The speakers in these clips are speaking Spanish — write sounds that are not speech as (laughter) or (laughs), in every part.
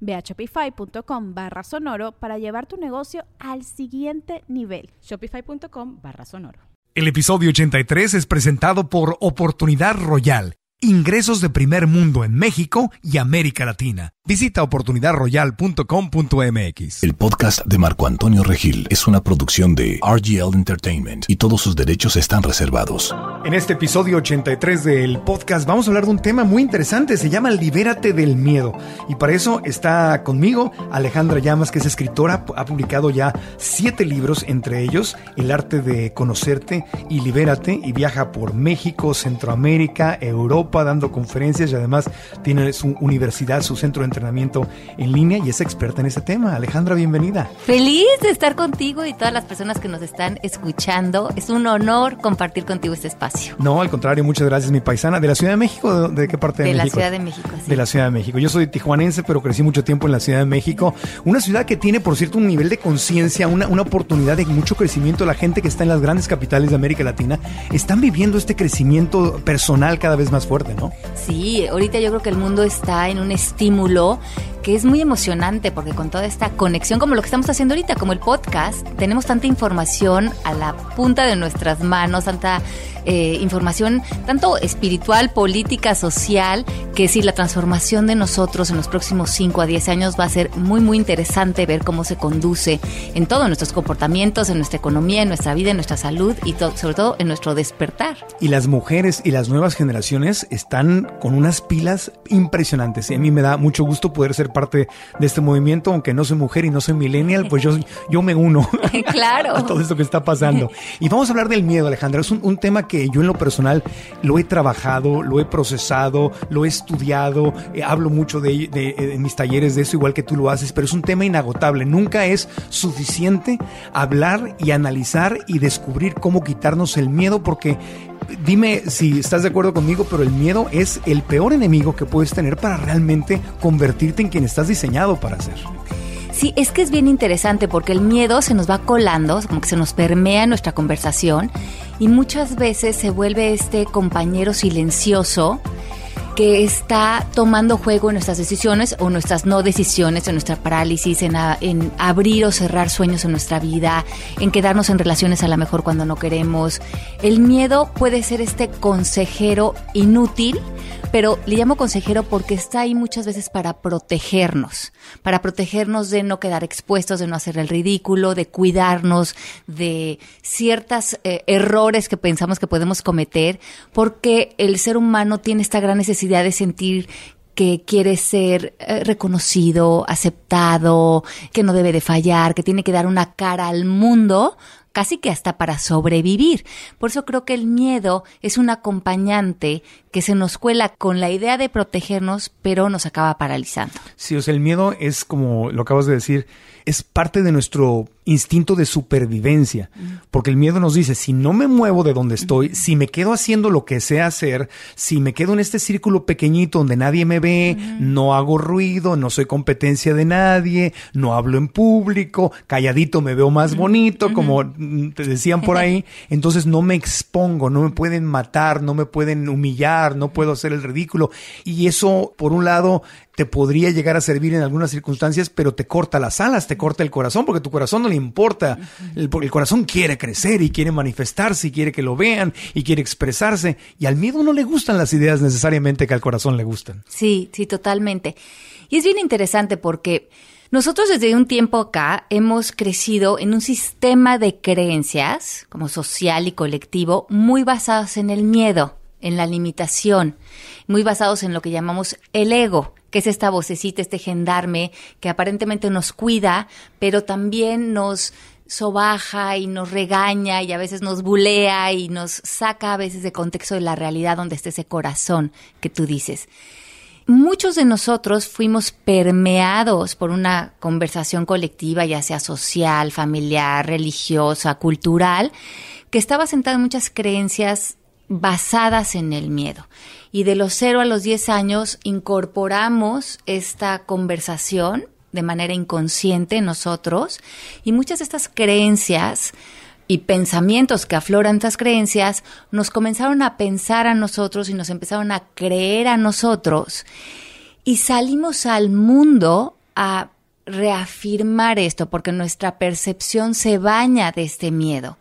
Ve a shopify.com barra sonoro para llevar tu negocio al siguiente nivel. Shopify.com barra sonoro. El episodio 83 es presentado por Oportunidad Royal, ingresos de primer mundo en México y América Latina. Visita oportunidadroyal.com.mx. El podcast de Marco Antonio Regil es una producción de RGL Entertainment y todos sus derechos están reservados. En este episodio 83 del podcast vamos a hablar de un tema muy interesante, se llama Libérate del miedo. Y para eso está conmigo Alejandra Llamas, que es escritora, ha publicado ya siete libros, entre ellos El arte de conocerte y Libérate, y viaja por México, Centroamérica, Europa, dando conferencias y además tiene su universidad, su centro de entrenamiento en línea y es experta en ese tema. Alejandra, bienvenida. Feliz de estar contigo y todas las personas que nos están escuchando. Es un honor compartir contigo este espacio. No, al contrario, muchas gracias, mi paisana. ¿De la Ciudad de México? ¿De, qué parte de, de México? De la Ciudad de México, sí. De la Ciudad de México. Yo soy tijuanense, pero crecí mucho tiempo en la Ciudad de México. Una ciudad que tiene, por cierto, un nivel de conciencia, una, una oportunidad de mucho crecimiento. La gente que está en las grandes capitales de América Latina están viviendo este crecimiento personal cada vez más fuerte, Sí, ahorita yo creo que el mundo está en un estímulo que es muy emocionante porque con toda esta conexión como lo que estamos haciendo ahorita, como el podcast, tenemos tanta información a la punta de nuestras manos, tanta eh, información tanto espiritual, política, social, que sí, la transformación de nosotros en los próximos 5 a 10 años va a ser muy, muy interesante ver cómo se conduce en todos nuestros comportamientos, en nuestra economía, en nuestra vida, en nuestra salud y sobre todo en nuestro despertar. Y las mujeres y las nuevas generaciones están con unas pilas impresionantes y a mí me da mucho gusto poder ser de este movimiento, aunque no soy mujer y no soy millennial, pues yo, yo me uno (laughs) claro. a todo esto que está pasando. Y vamos a hablar del miedo, Alejandra. Es un, un tema que yo en lo personal lo he trabajado, lo he procesado, lo he estudiado, eh, hablo mucho de, de, mis talleres de eso, igual que tú lo haces, pero es un tema inagotable. Nunca es suficiente hablar y analizar y descubrir cómo quitarnos el miedo, porque dime si estás de acuerdo conmigo, pero el miedo es el peor enemigo que puedes tener para realmente convertirte en quien estás diseñado para ser. Sí, es que es bien interesante porque el miedo se nos va colando, como que se nos permea en nuestra conversación y muchas veces se vuelve este compañero silencioso que está tomando juego en nuestras decisiones o nuestras no decisiones, en nuestra parálisis, en, abrir o cerrar sueños en nuestra vida, en quedarnos en relaciones a lo mejor cuando no queremos. El miedo puede ser este consejero inútil, pero le llamo consejero porque está ahí muchas veces para protegernos, para protegernos de no quedar expuestos, de no hacer el ridículo, de cuidarnos de ciertos eh, errores que pensamos que podemos cometer, porque el ser humano tiene esta gran necesidad de sentir que quiere ser eh, reconocido, aceptado, que no debe de fallar, que tiene que dar una cara al mundo, casi que hasta para sobrevivir. Por eso creo que el miedo es un acompañante que se nos cuela con la idea de protegernos, pero nos acaba paralizando. Sí, o sea, el miedo es como lo acabas de decir, es parte de nuestro instinto de supervivencia, porque el miedo nos dice, si no me muevo de donde estoy, si me quedo haciendo lo que sé hacer, si me quedo en este círculo pequeñito donde nadie me ve, no hago ruido, no soy competencia de nadie, no hablo en público, calladito me veo más bonito, como te decían por ahí, (laughs) entonces no me expongo, no me pueden matar, no me pueden humillar, no puedo hacer el ridículo. Y eso, por un lado, te podría llegar a servir en algunas circunstancias, pero te corta las alas, te corta el corazón, porque tu corazón no le importa. El, el, corazón quiere crecer y quiere manifestarse y quiere que lo vean y quiere expresarse. Y al miedo no le gustan las ideas necesariamente que al corazón le gustan. Sí, sí, totalmente. Y es bien interesante porque Nosotros desde un tiempo acá hemos crecido en un sistema de creencias, como social y colectivo, muy basados en el miedo, en la limitación, muy basados en lo que llamamos el ego, que es esta vocecita, este gendarme que aparentemente nos cuida, pero también nos sobaja y nos regaña y a veces nos bulea y nos saca a veces de contexto de la realidad donde está ese corazón que tú dices. Muchos de nosotros fuimos permeados por una conversación colectiva, ya sea social, familiar, religiosa, cultural, que estaba sentada en muchas creencias basadas en el miedo. Y de los 0 a los 10 años incorporamos esta conversación de manera inconsciente nosotros y muchas de estas creencias y pensamientos que afloran estas creencias nos comenzaron a pensar a nosotros y nos empezaron a creer a nosotros y salimos al mundo a reafirmar esto porque nuestra percepción se baña de este miedo.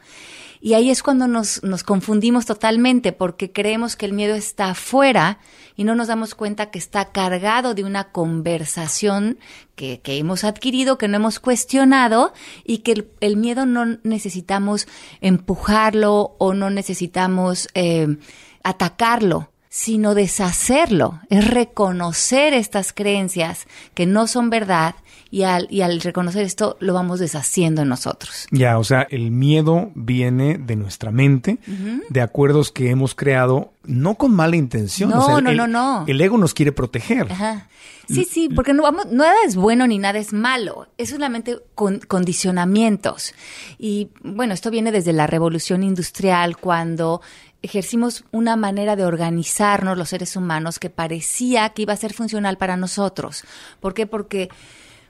Y ahí es cuando nos, nos confundimos totalmente porque creemos que el miedo está afuera y no nos damos cuenta que está cargado de una conversación que, que hemos adquirido, que no hemos cuestionado y que el, el miedo no necesitamos empujarlo o no necesitamos eh, atacarlo sino deshacerlo, es reconocer estas creencias que no son verdad y al, y al reconocer esto lo vamos deshaciendo en nosotros. Ya, o sea, el miedo viene de nuestra mente, de acuerdos que hemos creado, no con mala intención. No, o sea, no, el, no, no. El ego nos quiere proteger. Ajá. Sí, sí, porque no vamos, nada es bueno ni nada es malo, es solamente con, condicionamientos. Y bueno, esto viene desde la revolución industrial, cuando ejercimos una manera de organizarnos los seres humanos que parecía que iba a ser funcional para nosotros. ¿Por qué? Porque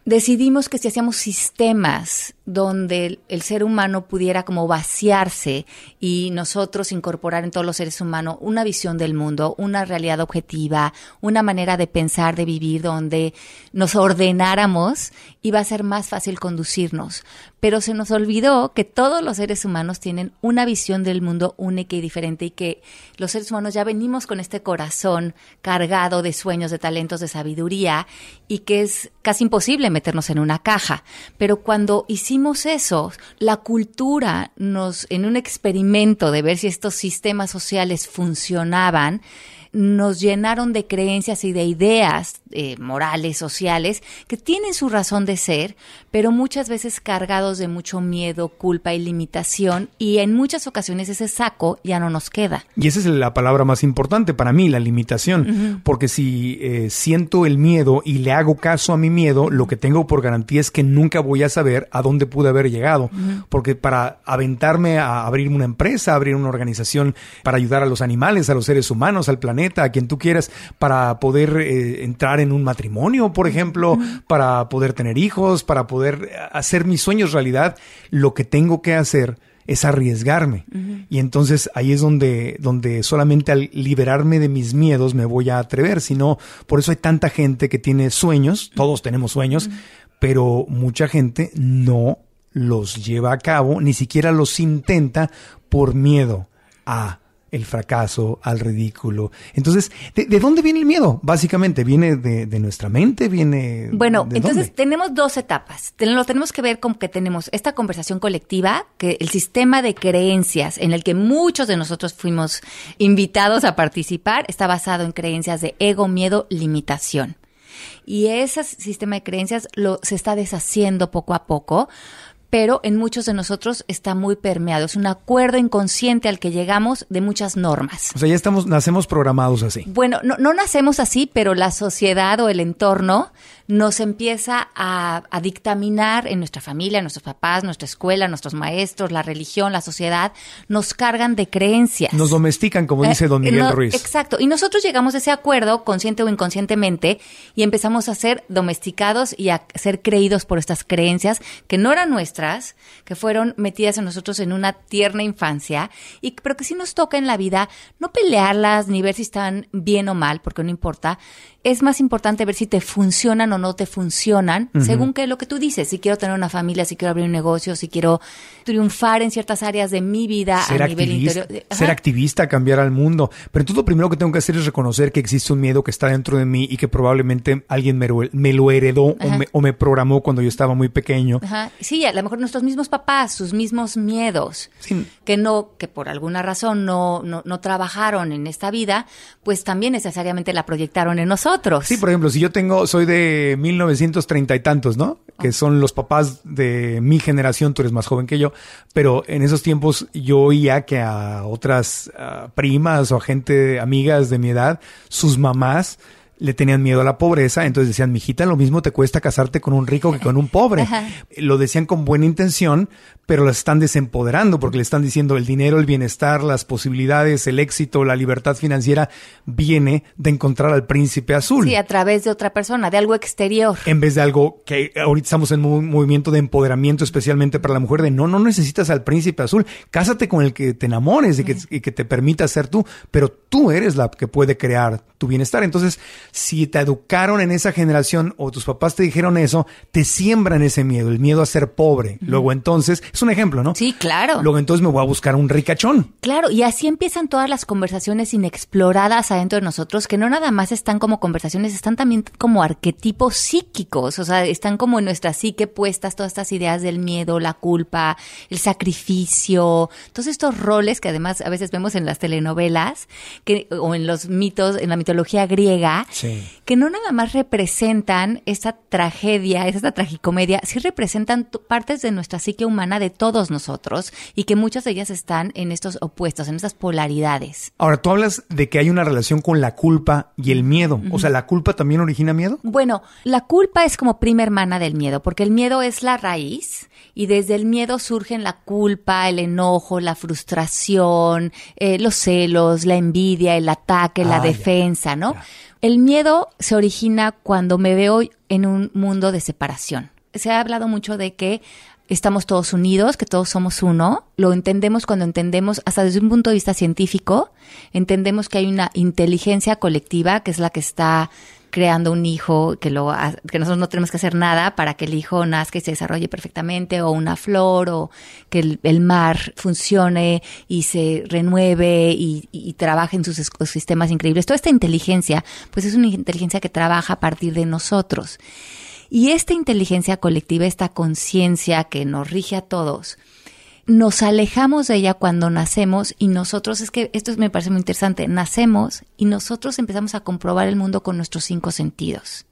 decidimos que si hacíamos sistemas donde el, ser humano pudiera como vaciarse y nosotros incorporar en todos los seres humanos una visión del mundo, una realidad objetiva, una manera de pensar, de vivir, donde nos ordenáramos, iba a ser más fácil conducirnos. Pero se nos olvidó que todos los seres humanos tienen una visión del mundo única y diferente y que los seres humanos ya venimos con este corazón cargado de sueños, de talentos, de sabiduría y que es casi imposible meternos en una caja. Pero cuando hicimos eso, la cultura nos, en un experimento de ver si estos sistemas sociales funcionaban, nos llenaron de creencias y de ideas eh, morales, sociales, que tienen su razón de ser, pero muchas veces cargados de mucho miedo, culpa y limitación, y en muchas ocasiones ese saco ya no nos queda. Y esa es la palabra más importante para mí, la limitación, uh -huh. porque si eh, siento el miedo y le hago caso a mi miedo, lo que tengo por garantía es que nunca voy a saber a dónde pude haber llegado, uh -huh. porque para aventarme a abrir una empresa, abrir una organización para ayudar a los animales, a los seres humanos, al planeta, a quien tú quieras, para poder eh, entrar en un matrimonio, por ejemplo, uh -huh. para poder tener hijos, para poder hacer mis sueños realidad, lo que tengo que hacer es arriesgarme. Uh -huh. Y entonces ahí es donde, donde solamente al liberarme de mis miedos me voy a atrever. Sino, por eso hay tanta gente que tiene sueños, todos tenemos sueños, uh -huh. pero mucha gente no los lleva a cabo, ni siquiera los intenta por miedo a el fracaso, al ridículo. Entonces, ¿de, de dónde viene el miedo? Básicamente, ¿viene de, de nuestra mente? ¿Viene Bueno, de entonces dónde? tenemos dos etapas. Lo tenemos que ver como que tenemos esta conversación colectiva, que el sistema de creencias en el que muchos de nosotros fuimos invitados a participar está basado en creencias de ego, miedo, limitación. Y ese sistema de creencias lo, se está deshaciendo poco a poco pero en muchos de nosotros está muy permeado. Es un acuerdo inconsciente al que llegamos de muchas normas. O sea, ya estamos, nacemos programados así. Bueno, no, no nacemos así, pero la sociedad o el entorno nos empieza a, a, dictaminar en nuestra familia, nuestros papás, nuestra escuela, nuestros maestros, la religión, la sociedad, nos cargan de creencias. Nos domestican, como dice don Miguel no, Ruiz. Exacto. Y nosotros llegamos a ese acuerdo, consciente o inconscientemente, y empezamos a ser domesticados y a ser creídos por estas creencias que no eran nuestras nuestras que fueron metidas en nosotros en una tierna infancia, y, pero que sí nos toca en la vida no pelearlas ni ver si están bien o mal, porque no importa. Es más importante ver si te funcionan o no te funcionan, según que lo que tú dices. Si quiero tener una familia, si quiero abrir un negocio, si quiero triunfar en ciertas áreas de mi vida ser a nivel interior. Ajá. ser activista, cambiar al mundo. Pero entonces lo primero que tengo que hacer es reconocer que existe un miedo que está dentro de mí y que probablemente alguien me, lo- me lo heredó o me, o me programó cuando yo estaba muy pequeño. Ajá. Sí, a lo mejor nuestros mismos papás, sus mismos miedos, Sí. que no, que por alguna razón no, no, no trabajaron en esta vida, pues también necesariamente la proyectaron en nosotros. Sí, por ejemplo, si yo tengo, soy de 1930 y tantos, ¿no? Que son los papás de mi generación, tú eres más joven que yo, pero en esos tiempos yo oía que a otras primas o a gente, amigas de mi edad, sus mamás le tenían miedo a la pobreza, entonces decían, mijita, lo mismo te cuesta casarte con un rico que con un pobre. Ajá. Lo decían con buena intención, pero las están desempoderando porque le están diciendo el dinero, el bienestar, las posibilidades, el éxito, la libertad financiera viene de encontrar al príncipe azul Sí, a través de otra persona, de algo exterior. en vez de algo que ahorita estamos en un movimiento de empoderamiento especialmente para la mujer de no, no necesitas al príncipe azul, cásate con el que te enamores y que, y que te permita ser tú, pero tú eres la que puede crear tu bienestar. Entonces, si te educaron en esa generación o tus papás te dijeron eso, te siembran ese miedo, el miedo a ser pobre. Luego entonces, es un ejemplo, ¿no? Sí, claro. Luego entonces me voy a buscar un ricachón. Claro, y así empiezan todas las conversaciones inexploradas adentro de nosotros, que no nada más están como conversaciones, están también como arquetipos psíquicos, o sea, están como en nuestra psique puestas todas estas ideas del miedo, la culpa, el sacrificio, todos estos roles que además a veces vemos en las telenovelas que, o en los mitos, en la mitología griega, Sí. Que no nada más representan esta tragedia, esta tragicomedia, sí representan partes de nuestra psique humana de todos nosotros y que muchas de ellas están en estos opuestos, en estas polaridades. Ahora, tú hablas de que hay una relación con la culpa y el miedo. O sea, ¿la culpa también origina miedo? Bueno, la culpa es como prima hermana del miedo, porque el miedo es la raíz y desde el miedo surgen la culpa, el enojo, la frustración, eh, los celos, la envidia, el ataque, la Ah, ya. defensa, ¿no? Ya. El miedo se origina cuando me veo en un mundo de separación. Se ha hablado mucho de que estamos todos unidos, que todos somos uno. Lo entendemos cuando entendemos, hasta desde un punto de vista científico, entendemos que hay una inteligencia colectiva que es la que está creando un hijo, que, lo, que nosotros no tenemos que hacer nada para que el hijo nazca y se desarrolle perfectamente, o una flor, o que el, mar funcione y se renueve y- y trabaje en sus ecosistemas increíbles. Toda esta inteligencia, pues es una inteligencia que trabaja a partir de nosotros. Y esta inteligencia colectiva, esta conciencia que nos rige a todos, nos alejamos de ella cuando nacemos y nosotros, es que esto me parece muy interesante, nacemos y nosotros empezamos a comprobar el mundo con nuestros cinco sentidos.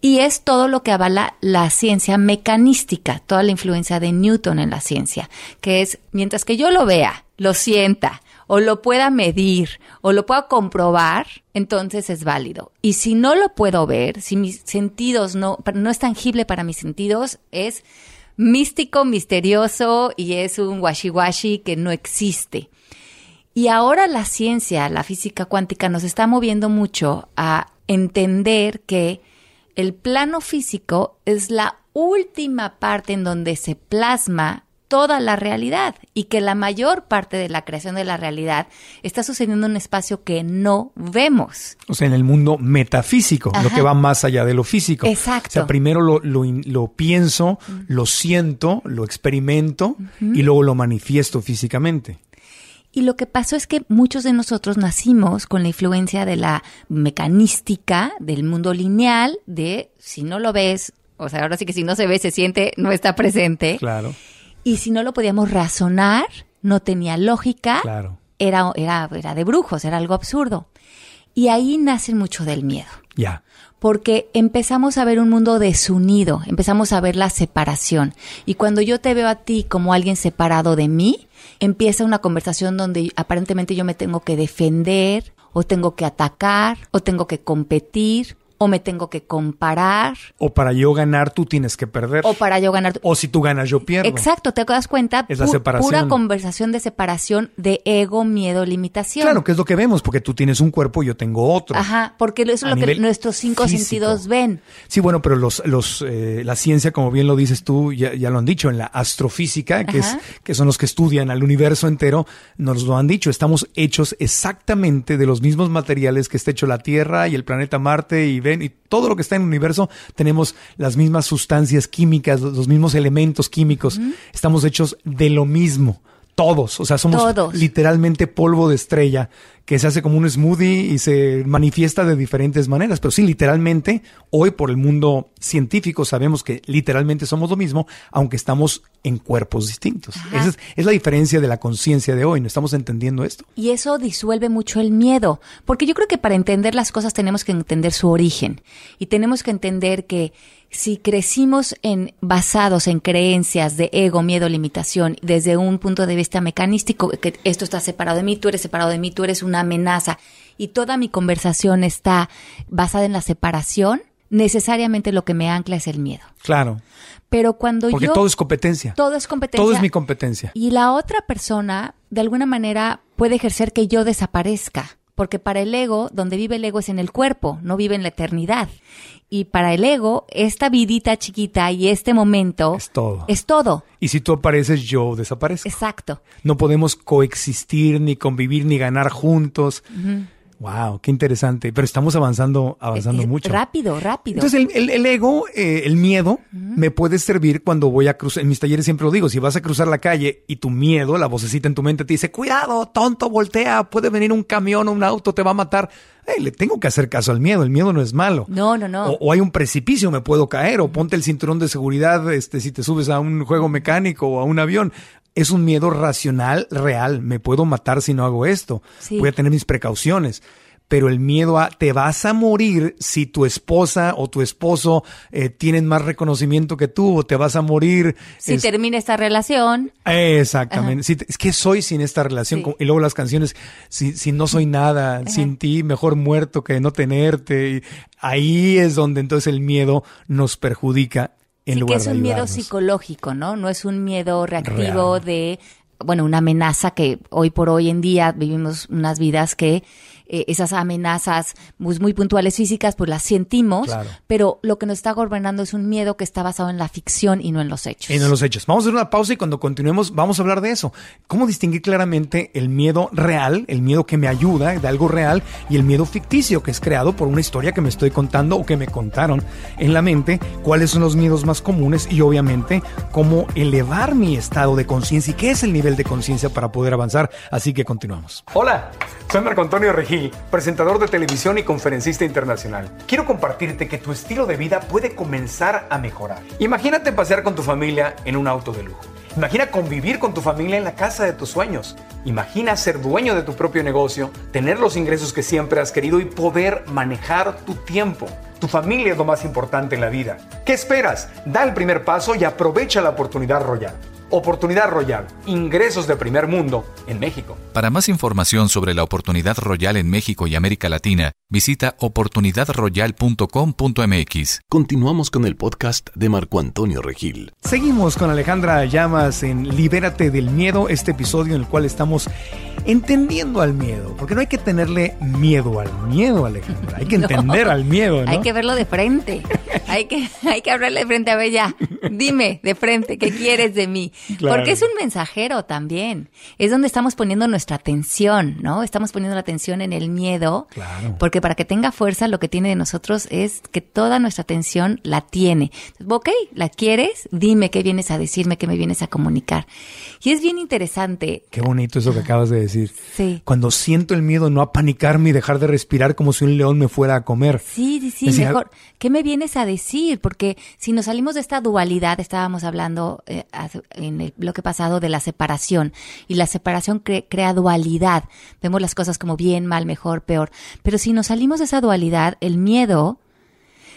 Y es todo lo que avala la ciencia mecanística, toda la influencia de Newton en la ciencia, que es, mientras que yo lo vea, lo sienta, o lo pueda medir, o lo pueda comprobar, entonces es válido. Y si no lo puedo ver, si mis sentidos no, no es tangible para mis sentidos, es místico, misterioso y es un washi-washi que no existe. Y ahora la ciencia, la física cuántica, nos está moviendo mucho a entender que el plano físico es la última parte en donde se plasma toda la realidad y que la mayor parte de la creación de la realidad está sucediendo en un espacio que no vemos. O sea, en el mundo metafísico, lo que va más allá de lo físico. Exacto. O sea, primero lo, lo pienso, lo siento, lo experimento y luego lo manifiesto físicamente. Y lo que pasó es que muchos de nosotros nacimos con la influencia de la mecanística, del mundo lineal, de si no lo ves, o sea, ahora sí que si no se ve, se siente, no está presente. Claro, Y si no lo podíamos razonar, no tenía lógica, claro. era, era, era de brujos, era algo absurdo. Y ahí nace mucho del miedo Ya. porque empezamos a ver un mundo desunido, empezamos a ver la separación. Y cuando yo te veo a ti como alguien separado de mí, empieza una conversación donde aparentemente yo me tengo que defender, o tengo que atacar, o tengo que competir, o me tengo que comparar, O para yo ganar, tú tienes que perder. o para yo ganar. O si tú ganas, yo pierdo. Exacto, te das cuenta, Es la separación. pura conversación de separación de ego, miedo, limitación. Claro, que es lo que vemos, porque tú tienes un cuerpo y yo tengo otro. Ajá, porque eso es A lo que nuestros cinco físico. sentidos ven. Sí, bueno, pero los, los, eh, la ciencia, como bien lo dices tú, ya, ya lo han dicho, en la astrofísica, que, es, que son los que estudian al universo entero, nos lo han dicho. Estamos hechos exactamente de los mismos materiales que está hecho la Tierra y el planeta Marte y y todo lo que está en el universo, tenemos las mismas sustancias químicas, los, mismos elementos químicos. Estamos hechos de lo mismo. Todos, o sea, somos Todos. literalmente polvo de estrella que se hace como un smoothie y se manifiesta de diferentes maneras. Pero sí, literalmente, hoy por el mundo científico sabemos que literalmente somos lo mismo, aunque estamos en cuerpos distintos. Esa es, es la diferencia de la conciencia de hoy. ¿No estamos entendiendo esto? Y eso disuelve mucho el miedo, porque yo creo que para entender las cosas tenemos que entender su origen y tenemos que entender que si crecimos en basados en creencias de ego, miedo, limitación, desde un punto de vista mecanístico, que esto está separado de mí, tú eres separado de mí, tú eres una amenaza, y toda mi conversación está basada en la separación, necesariamente lo que me ancla es el miedo. Claro. Pero cuando Porque yo todo es competencia. todo es competencia, Todo es mi competencia. y la otra persona, de alguna manera, puede ejercer que yo desaparezca. Porque para el ego, donde vive el ego es en el cuerpo, no vive en la eternidad. Y para el ego, esta vidita chiquita y este momento Es todo. Es todo. Y si tú apareces, yo desaparezco. Exacto. No podemos coexistir, ni convivir, ni ganar juntos. Wow, qué interesante. Pero estamos avanzando, avanzando Eh, eh, mucho. Rápido, rápido. Entonces el, el- el ego, eh, el miedo, me puede servir cuando voy a cruzar. En mis talleres siempre lo digo, si vas a cruzar la calle y tu miedo, la vocecita en tu mente te dice, cuidado, tonto, voltea, puede venir un camión o un auto, te va a matar. Eh, le tengo que hacer caso al miedo, el miedo no es malo. no, no, no. O, o hay un precipicio, me puedo caer, o ponte el cinturón de seguridad este, si te subes a un juego mecánico o a un avión. Es un miedo racional, real. Me puedo matar si no hago esto. Sí. Voy a tener mis precauciones. Pero el miedo a te vas a morir si tu esposa o tu esposo eh, tienen más reconocimiento que tú, o te vas a morir. si es- termina esta relación, Exactamente. Si te- es que soy sin esta relación. Sí. Y luego las canciones, si, si no soy nada, sin ti, mejor muerto que no tenerte. Y ahí es donde entonces el miedo nos perjudica en sí que lugar es de un miedo psicológico, ¿no? No es un miedo reactivo Real. de, bueno, una amenaza que hoy por hoy en día vivimos unas vidas que eh, esas amenazas pues, muy puntuales físicas pues las sentimos, Claro. pero lo que nos está gobernando es un miedo que está basado en la ficción y no en los hechos. Y no los hechos. Vamos a hacer una pausa y cuando continuemos vamos a hablar de eso. ¿Cómo distinguir claramente el miedo real, el miedo que me ayuda de algo real y el miedo ficticio que es creado por una historia que me estoy contando o que me contaron en la mente? ¿Cuáles son los miedos más comunes? Y obviamente cómo elevar mi estado de conciencia y qué es el nivel de conciencia para poder avanzar. Así que continuamos. Hola, soy Marco Antonio Presentador de televisión y conferencista internacional. Quiero compartirte que tu estilo de vida puede comenzar a mejorar. Imagínate pasear con tu familia en un auto de lujo. Imagina convivir con tu familia en la casa de tus sueños. Imagina ser dueño de tu propio negocio, tener los ingresos que siempre has querido y poder manejar tu tiempo. Tu familia es lo más importante en la vida. ¿Qué esperas? Da el primer paso y aprovecha la oportunidad Royal. Oportunidad Royal, ingresos de primer mundo en México. Para más información sobre la oportunidad royal en México y América Latina, visita oportunidadroyal.com.mx. Continuamos con el podcast de Marco Antonio Regil. Seguimos con Alejandra Llamas en Libérate del Miedo, este episodio en el cual estamos entendiendo al miedo, porque no hay que tenerle miedo al miedo, Alejandra, hay que (laughs) No. entender al miedo, ¿no? Hay que verlo de frente. hay, que, (laughs) hay que hablarle de frente a Bella. Dime de frente, ¿qué quieres de mí? Claro. Porque es un mensajero también. Es donde estamos poniendo nuestra atención, ¿no? Estamos poniendo la atención en el miedo. Claro. Porque para que tenga fuerza, lo que tiene de nosotros es que toda nuestra atención la tiene. Ok, ¿la quieres? Dime qué vienes a decirme, qué me vienes a comunicar. Y es bien interesante. Qué bonito eso que acabas de decir. Sí. Cuando siento el miedo, no apanicarme y dejar de respirar como si un león me fuera a comer. Sí, sí, sí, mejor. ¿Qué me vienes a decir? Porque si nos salimos de esta dualidad, estábamos hablando eh, en el bloque pasado de la separación, y la separación cre- crea dualidad. Vemos las cosas como bien, mal, mejor, peor. Pero si nos salimos de esa dualidad, el miedo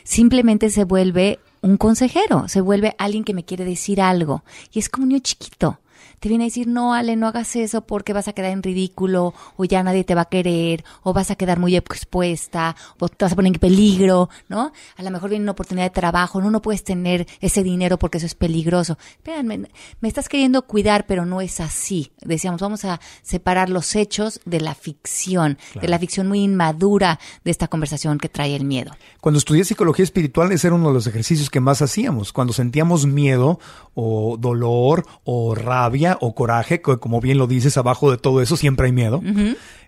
simplemente se vuelve un consejero, se vuelve alguien que me quiere decir algo. Y es como un niño chiquito. Te viene a decir, no, Ale, no hagas eso porque vas a quedar en ridículo, o ya nadie te va a querer, o vas a quedar muy expuesta, o te vas a poner en peligro, ¿no? A lo mejor viene una oportunidad de trabajo, no, no puedes tener ese dinero porque eso es peligroso. Espérame, me estás queriendo cuidar, pero no es así. Decíamos, vamos a separar los hechos de la ficción, de la ficción muy inmadura de esta conversación que trae el miedo. Cuando estudié psicología espiritual, ese era uno de los ejercicios que más hacíamos. Cuando sentíamos miedo o dolor o rabia o coraje, que como bien lo dices, abajo de todo eso siempre hay miedo,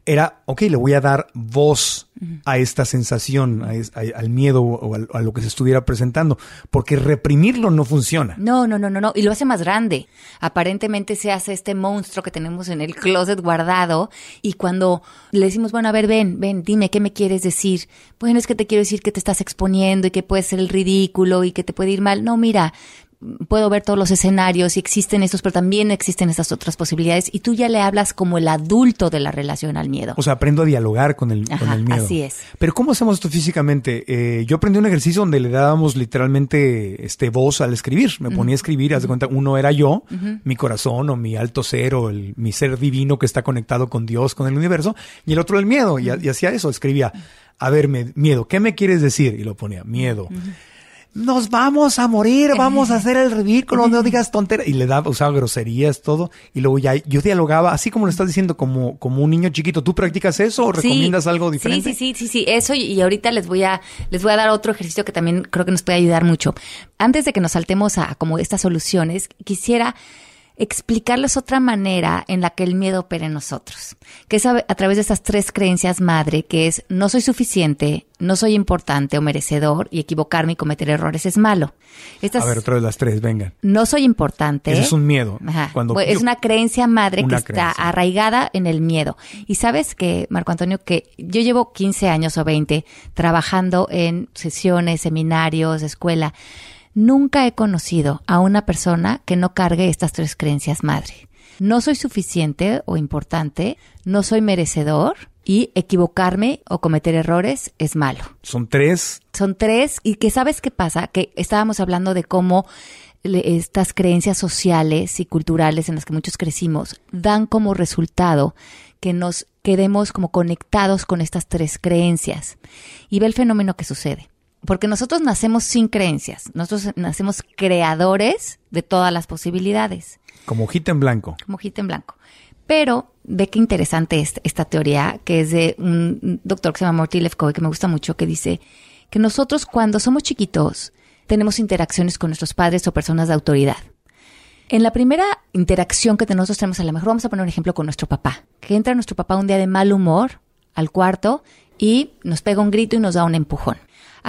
era, ok, le voy a dar voz a esta sensación, a a- al miedo o a, a lo que se estuviera presentando, porque reprimirlo no funciona. No, no, no, no, no. Y lo hace más grande. Aparentemente se hace este monstruo que tenemos en el closet guardado. Y cuando le decimos, bueno, a ver, ven, ven, dime, ¿qué me quieres decir? Bueno, es que te quiero decir que te estás exponiendo y que puede ser el ridículo y que te puede ir mal. No, mira, puedo ver todos los escenarios y existen estos, pero también existen estas otras posibilidades. Y tú ya le hablas como el adulto de la relación al miedo. O sea, aprendo a dialogar con el, con Ajá, el miedo. así es. Pero ¿cómo hacemos esto físicamente? Eh, yo aprendí un ejercicio donde le dábamos literalmente este voz al escribir. Me ponía a escribir, haz de cuenta, uno era yo, mi corazón o mi alto ser o el, mi ser divino que está conectado con Dios, con el universo, y el otro el miedo. Y, y hacía eso, escribía, a ver, me- miedo, ¿qué me quieres decir? Y lo ponía, miedo. Nos vamos a morir, vamos a hacer el ridículo, no digas tonteras. Y le daba, usaba groserías, todo. Y luego ya yo dialogaba, así como lo estás diciendo, como, como un niño chiquito. ¿Tú practicas eso o Sí. recomiendas algo diferente? Sí, sí, sí, sí, sí, eso y, ahorita les voy a les voy a dar otro ejercicio que también creo que nos puede ayudar mucho. Antes de que nos saltemos a como estas soluciones, quisiera explicarles otra manera en la que el miedo opera en nosotros, que es a, a través de estas tres creencias madre, que es no soy suficiente, no soy importante o merecedor y equivocarme y cometer errores es malo. Estas A ver, otra de las tres, vengan. no soy importante. Ese es un miedo. Ajá. Cuando yo- es una creencia madre Una que está arraigada en el miedo. Y sabes que, Marco Antonio, que yo llevo 15 años o 20 trabajando en sesiones, seminarios, escuela. Nunca he conocido a una persona que no cargue estas tres creencias madre. No soy suficiente o importante, no soy merecedor y equivocarme o cometer errores es malo Son tres. son tres y que sabes qué pasa, que estábamos hablando de cómo estas creencias sociales y culturales en las que muchos crecimos dan como resultado que nos quedemos como conectados con estas tres creencias. Y ve el fenómeno que sucede. Porque nosotros nacemos sin creencias, nosotros nacemos creadores de todas las posibilidades Como hojita en blanco. como hojita en blanco. Pero ve qué interesante es esta teoría, que es de un doctor que se llama Morty Lefkoe, que me gusta mucho, que dice que nosotros cuando somos chiquitos tenemos interacciones con nuestros padres o personas de autoridad. En la primera interacción que nosotros tenemos, a lo mejor vamos a poner un ejemplo con nuestro papá, que entra nuestro papá un día de mal humor al cuarto y nos pega un grito y nos da un empujón.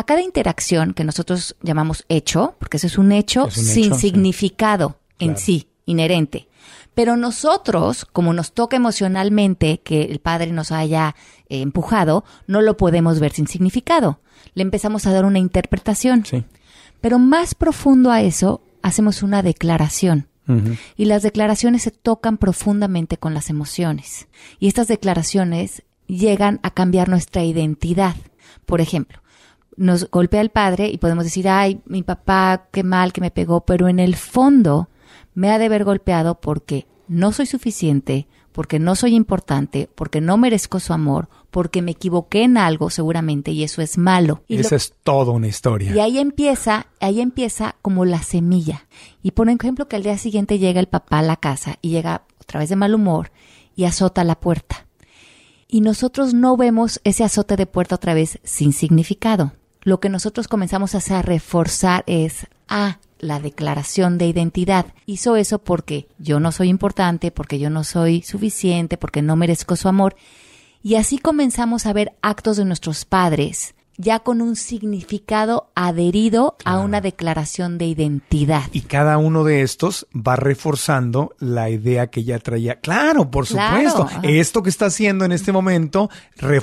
A cada interacción que nosotros llamamos hecho, porque eso es un hecho Es un sin hecho, sí. significado en Claro. sí, inherente. Pero nosotros, como nos toca emocionalmente que el padre nos haya eh, empujado, no lo podemos ver sin significado. Le empezamos a dar una interpretación. Sí. Pero más profundo a eso, hacemos una declaración. Y las declaraciones se tocan profundamente con las emociones. Y estas declaraciones llegan a cambiar nuestra identidad. Por ejemplo, nos golpea el padre y podemos decir, ay, mi papá, qué mal que me pegó, pero en el fondo me ha de haber golpeado porque no soy suficiente, porque no soy importante, porque no merezco su amor, porque me equivoqué en algo seguramente y eso es malo. Y lo- Esa es toda una historia. y ahí empieza, ahí empieza como la semilla. Y por ejemplo que al día siguiente llega el papá a la casa y llega otra vez de mal humor y azota la puerta. Y nosotros no vemos ese azote de puerta otra vez sin significado. Lo que nosotros comenzamos a hacer a reforzar es, ah, la declaración de identidad. Hizo eso porque yo no soy importante, porque yo no soy suficiente, porque no merezco su amor. Y así comenzamos a ver actos de nuestros padres ya con un significado adherido a una declaración de identidad. Y cada uno de estos va reforzando la idea que ya traía. Claro, por Claro, supuesto. ajá. Esto que está haciendo en este momento refuerza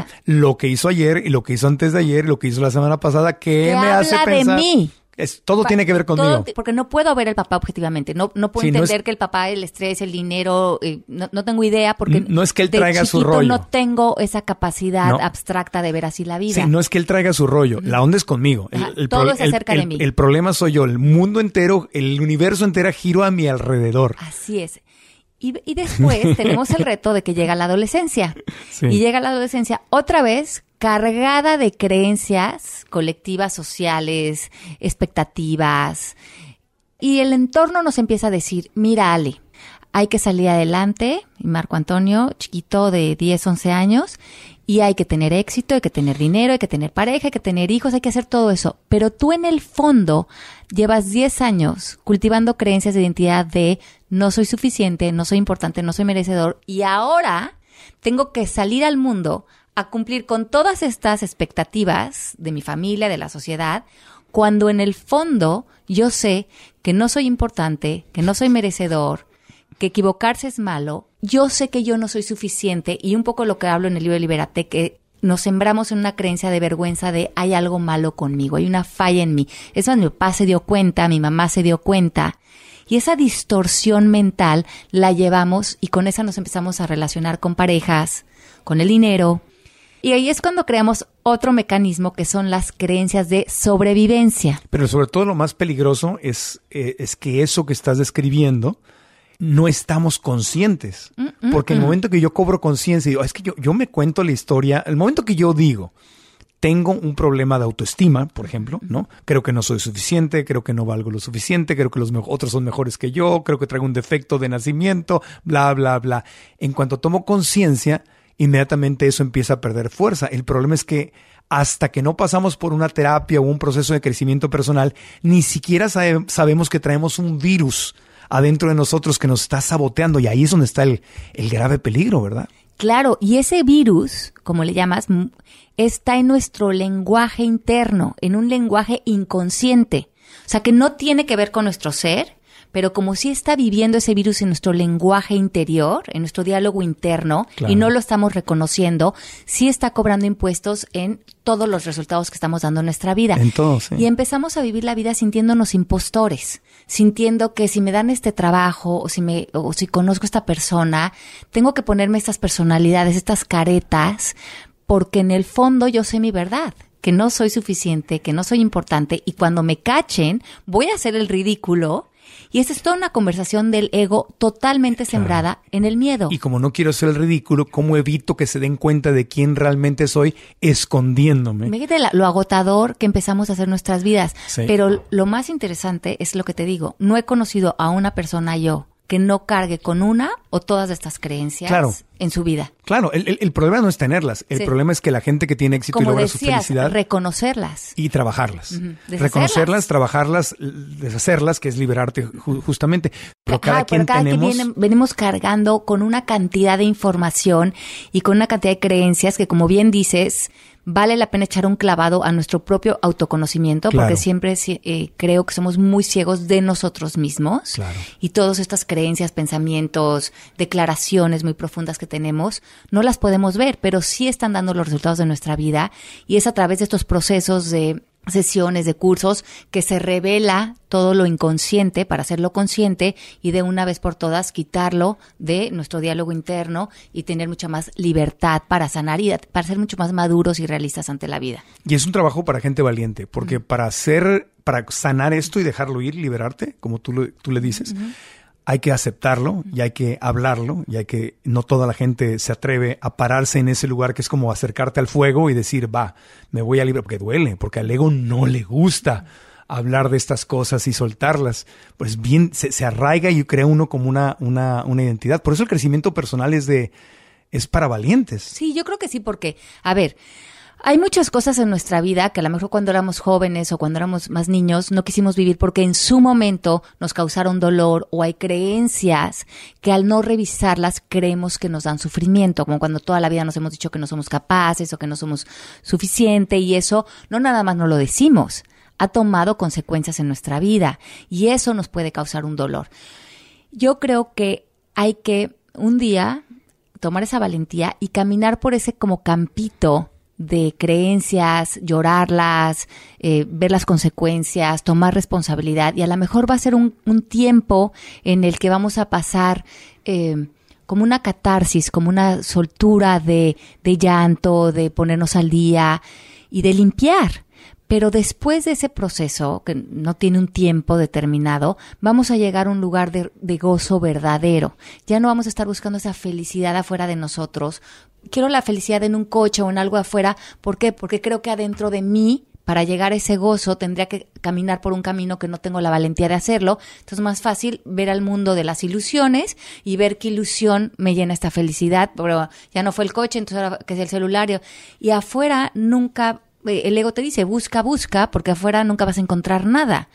Refuerza. lo que hizo ayer y lo que hizo antes de ayer y lo que hizo la semana pasada, que ¿Qué me hace habla de pensar. mí? Es, todo Pa- tiene que ver conmigo. todo- porque no puedo ver el papá objetivamente. No, no puedo Sí, no entender es- que el papá, el estrés, el dinero, eh, no, no tengo idea porque No es que él de traiga su rollo. No tengo esa capacidad abstracta de ver así la vida. Sí, no es que él traiga su rollo, la onda es conmigo. El, Ajá, el todo es acerca el- de mí. el problema soy yo, el mundo entero, el universo entero giro a mi alrededor. Así es. Y, y después (laughs) tenemos el reto de que llega la adolescencia. Sí. Y llega la adolescencia otra vez cargada de creencias colectivas, sociales, expectativas. Y el entorno nos empieza a decir, mira Ale, hay que salir adelante. Y Marco Antonio, chiquito de 10, 11 años, y hay que tener éxito, hay que tener dinero, hay que tener pareja, hay que tener hijos, hay que hacer todo eso. Pero tú en el fondo llevas 10 años cultivando creencias de identidad de no soy suficiente, no soy importante, no soy merecedor, y ahora tengo que salir al mundo a cumplir con todas estas expectativas de mi familia, de la sociedad, cuando en el fondo yo sé que no soy importante, que no soy merecedor, que equivocarse es malo, yo sé que yo no soy suficiente y un poco lo que hablo en el libro de Libérate, que nos sembramos en una creencia de vergüenza de hay algo malo conmigo, hay una falla en mí. Es más, mi papá se dio cuenta, mi mamá se dio cuenta. Y esa distorsión mental la llevamos y con esa nos empezamos a relacionar con parejas, con el dinero. Y ahí es cuando creamos otro mecanismo que son las creencias de sobrevivencia. Pero sobre todo lo más peligroso es, eh, es que eso que estás describiendo no estamos conscientes. Porque el momento que yo cobro conciencia y digo, es que yo, yo me cuento la historia, el momento que yo digo, tengo un problema de autoestima, por ejemplo, ¿no? Creo que no soy suficiente, creo que no valgo lo suficiente, creo que los otros son mejores que yo, creo que traigo un defecto de nacimiento, bla, bla, bla. En cuanto tomo conciencia, inmediatamente eso empieza a perder fuerza. El problema es que hasta que no pasamos por una terapia o un proceso de crecimiento personal, ni siquiera sabe- sabemos que traemos un virus adentro de nosotros que nos está saboteando y ahí es donde está el, el grave peligro, ¿verdad? Claro, y ese virus, como le llamas, está en nuestro lenguaje interno, en un lenguaje inconsciente. O sea, que no tiene que ver con nuestro ser, pero como si está viviendo ese virus en nuestro lenguaje interior, en nuestro diálogo interno, Claro. y no lo estamos reconociendo, sí está cobrando impuestos en todos los resultados que estamos dando en nuestra vida. En todo, sí. Y empezamos a vivir la vida sintiéndonos impostores, sintiendo que si me dan este trabajo o si me o si conozco a esta persona, tengo que ponerme estas personalidades, estas caretas, porque en el fondo yo sé mi verdad, que no soy suficiente, que no soy importante y cuando me cachen voy a hacer el ridículo. Y esa es toda una conversación del ego totalmente sembrada en el miedo. Y como no quiero ser el ridículo, ¿cómo evito que se den cuenta de quién realmente soy escondiéndome? Fíjate lo agotador que empezamos a hacer nuestras vidas. Sí. Pero lo más interesante es lo que te digo. No he conocido a una persona yo que no cargue con una o todas estas creencias Claro. en su vida. Claro, el, el- el problema no es tenerlas. El Sí. problema es que la gente que tiene éxito y logra su felicidad reconocerlas. y trabajarlas. Deshacerlas. Reconocerlas, trabajarlas, deshacerlas, que es liberarte ju- justamente. Pero cada Ajá, quien cada tenemos... que viene- venimos cargando con una cantidad de información y con una cantidad de creencias que, como bien dices, vale la pena echar un clavado a nuestro propio autoconocimiento, Claro. porque siempre si- eh, creo que somos muy ciegos de nosotros mismos. Claro. Y todas estas creencias, pensamientos, declaraciones muy profundas que tenemos, no las podemos ver, pero sí están dando los resultados de nuestra vida. Y es a través de estos procesos de sesiones, de cursos, que se revela todo lo inconsciente para hacerlo consciente y de una vez por todas quitarlo de nuestro diálogo interno y tener mucha más libertad para sanar y para ser mucho más maduros y realistas ante la vida. Y es un trabajo para gente valiente, porque para hacer, para sanar esto y dejarlo ir, liberarte, como tú, lo- tú le dices, hay que aceptarlo y hay que hablarlo y hay que, no toda la gente se atreve a pararse en ese lugar que es como acercarte al fuego y decir, va, me voy a liberar, porque duele, porque al ego no le gusta hablar de estas cosas y soltarlas. Pues bien, se, se arraiga y crea uno como una, una, una identidad. Por eso el crecimiento personal es de, es para valientes. Sí, yo creo que sí, porque, a ver, hay muchas cosas en nuestra vida que a lo mejor cuando éramos jóvenes o cuando éramos más niños no quisimos vivir porque en su momento nos causaron dolor o hay creencias que al no revisarlas creemos que nos dan sufrimiento, como cuando toda la vida nos hemos dicho que no somos capaces o que no somos suficiente y eso no nada más no lo decimos, ha tomado consecuencias en nuestra vida y eso nos puede causar un dolor. Yo creo que hay que un día tomar esa valentía y caminar por ese como campito de creencias, llorarlas, eh, ver las consecuencias, tomar responsabilidad y a lo mejor va a ser un, un tiempo en el que vamos a pasar eh, como una catarsis, como una soltura de, de llanto, de ponernos al día y de limpiar. Pero después de ese proceso, que no tiene un tiempo determinado, vamos a llegar a un lugar de, gozo verdadero. Ya no vamos a estar buscando esa felicidad afuera de nosotros. Quiero la felicidad en un coche o en algo afuera. ¿Por qué? Porque creo que adentro de mí, para llegar a ese gozo, tendría que caminar por un camino que no tengo la valentía de hacerlo. Entonces es más fácil ver al mundo de las ilusiones y ver qué ilusión me llena esta felicidad. Pero ya no fue el coche, entonces ahora que es el celular. Y afuera nunca el ego te dice, busca, busca, porque afuera nunca vas a encontrar nada.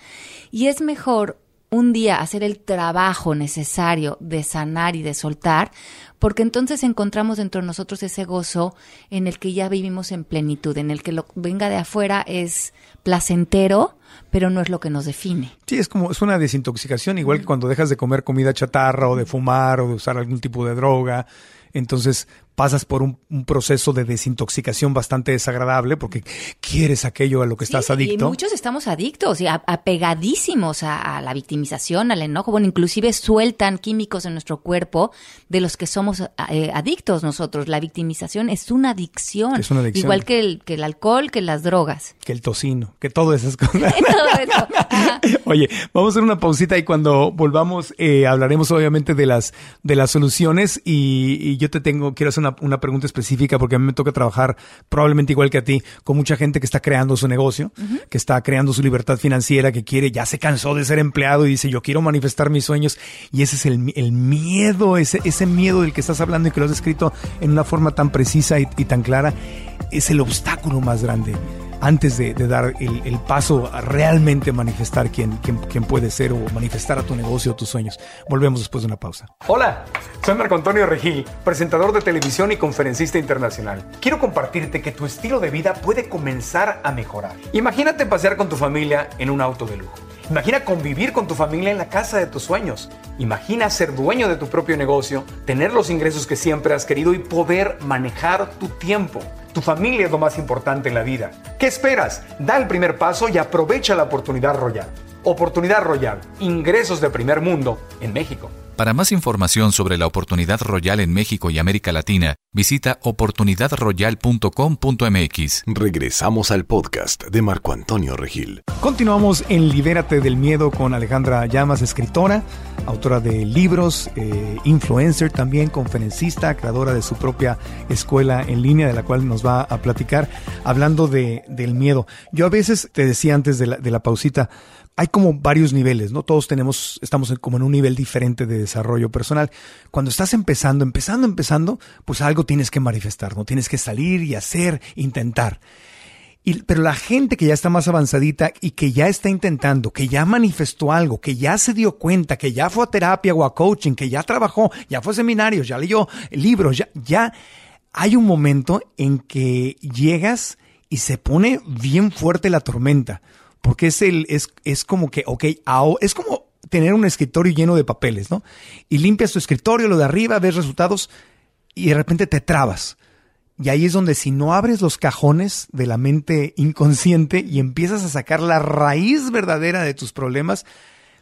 Y es mejor un día hacer el trabajo necesario de sanar y de soltar, porque entonces encontramos dentro de nosotros ese gozo en el que ya vivimos en plenitud, en el que lo venga de afuera es placentero, pero no es lo que nos define. Sí, es como es una desintoxicación, igual que cuando dejas de comer comida chatarra o de fumar o de usar algún tipo de droga. Entonces pasas por un, un, proceso de desintoxicación bastante desagradable porque quieres aquello a lo que sí, estás adicto. Y muchos estamos adictos y apegadísimos a, a, la victimización, al enojo. Bueno, inclusive sueltan químicos en nuestro cuerpo de los que somos eh, adictos nosotros. La victimización es una adicción. Es una adicción. Igual que el, que el alcohol, que las drogas. Que el tocino, que todas esas cosas. (laughs) Oye, vamos a hacer una pausita y cuando volvamos eh, hablaremos obviamente de las, de las soluciones y, y yo te tengo, quiero hacer una una, una, pregunta específica porque a mí me toca trabajar probablemente igual que a ti con mucha gente que está creando su negocio, uh -huh. que está creando su libertad financiera, que quiere, ya se cansó de ser empleado y dice yo quiero manifestar mis sueños y ese es el, el miedo, ese, ese miedo del que estás hablando y que lo has escrito en una forma tan precisa y, y tan clara, es el obstáculo más grande antes de, de dar el, el, paso a realmente manifestar quién, quién, quién puede ser o manifestar a tu negocio o tus sueños. Volvemos después de una pausa. Hola, soy Marco Antonio Regil, presentador de televisión y conferencista internacional. Quiero compartirte que tu estilo de vida puede comenzar a mejorar. Imagínate pasear con tu familia en un auto de lujo. Imagina convivir con tu familia en la casa de tus sueños. Imagina ser dueño de tu propio negocio, tener los ingresos que siempre has querido y poder manejar tu tiempo. Tu familia es lo más importante en la vida. ¿Qué esperas? Da el primer paso y aprovecha la oportunidad Royal. Oportunidad Royal, ingresos de primer mundo en México. Para más información sobre la oportunidad royal en México y América Latina, visita oportunidadroyal.com.mx. Regresamos al podcast de Marco Antonio Regil. Continuamos en Libérate del Miedo con Alejandra Llamas, escritora, autora de libros, eh, influencer también, conferencista, creadora de su propia escuela en línea, de la cual nos va a platicar, hablando de, del miedo. Yo a veces te decía antes de la, de la pausita, hay como varios niveles, ¿no? Todos tenemos, estamos como en un nivel diferente de desarrollo personal. Cuando estás empezando, empezando, empezando, pues algo tienes que manifestar, ¿no? Tienes que salir y hacer, intentar. Y, pero la gente que ya está más avanzadita y que ya está intentando, que ya manifestó algo, que ya se dio cuenta, que ya fue a terapia o a coaching, que ya trabajó, ya fue a seminarios, ya leyó libros, ya, ya hay un momento en que llegas y se pone bien fuerte la tormenta porque es el, es, es como que, ok, es como tener un escritorio lleno de papeles, ¿no? Y limpias tu escritorio, lo de arriba, ves resultados y de repente te trabas. Y ahí es donde si no abres los cajones de la mente inconsciente y empiezas a sacar la raíz verdadera de tus problemas,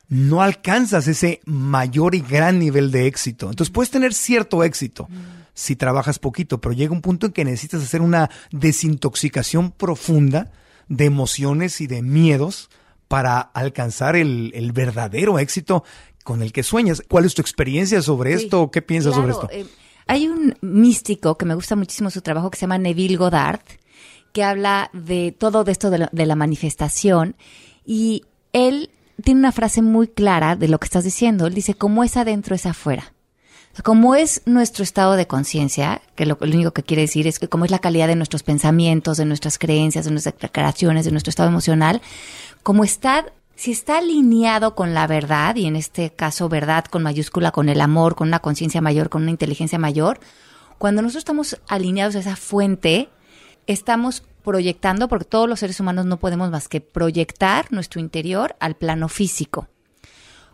no alcanzas ese mayor y gran nivel de éxito. Entonces puedes tener cierto éxito si trabajas poquito, pero llega un punto en que necesitas hacer una desintoxicación profunda de emociones y de miedos para alcanzar el, el, verdadero éxito con el que sueñas. ¿Cuál es tu experiencia sobre sí, esto? ¿Qué piensas claro, sobre esto? Eh, hay un místico que me gusta muchísimo su trabajo que se llama Neville Goddard, que habla de todo de esto de de la manifestación y él tiene una frase muy clara de lo que estás diciendo. Él dice, como es adentro, es afuera. Como es nuestro estado de conciencia, que lo, único que quiere decir es que como es la calidad de nuestros pensamientos, de nuestras creencias, de nuestras declaraciones, de nuestro estado emocional, como está, si está alineado con la verdad, y en este caso verdad con mayúscula, con el amor, con una conciencia mayor, con una inteligencia mayor, cuando nosotros estamos alineados a esa fuente, estamos proyectando, porque todos los seres humanos no podemos más que proyectar nuestro interior al plano físico.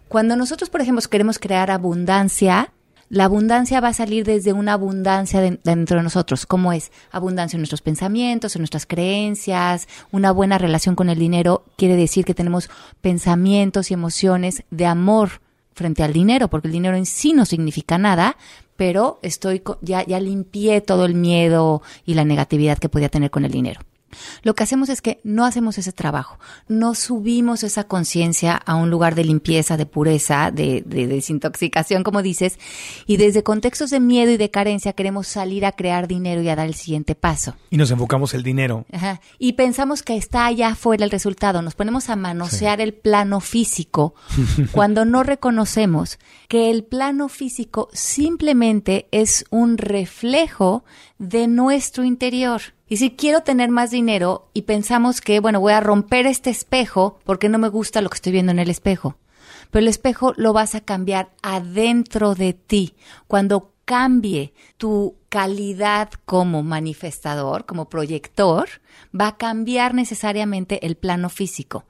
Cuando nosotros, por ejemplo, queremos crear abundancia, La abundancia va a salir desde una abundancia de- dentro de nosotros. ¿Cómo es? Abundancia en nuestros pensamientos, en nuestras creencias, una buena relación con el dinero quiere decir que tenemos pensamientos y emociones de amor frente al dinero, porque el dinero en sí no significa nada, pero estoy ya ya limpié todo el miedo y la negatividad que podía tener con el dinero. Lo que hacemos es que no hacemos ese trabajo, no subimos esa conciencia a un lugar de limpieza, de pureza, de, de desintoxicación, como dices, y desde contextos de miedo y de carencia queremos salir a crear dinero y a dar el siguiente paso. Y nos enfocamos el dinero. Ajá. Y pensamos que está allá afuera el resultado. Nos ponemos a manosear el plano físico (laughs) cuando no reconocemos que el plano físico simplemente es un reflejo de nuestro interior. Y si quiero tener más dinero y pensamos que, bueno, voy a romper este espejo porque no me gusta lo que estoy viendo en el espejo. Pero el espejo lo vas a cambiar adentro de ti. Cuando cambie tu calidad como manifestador, como proyector, va a cambiar necesariamente el plano físico.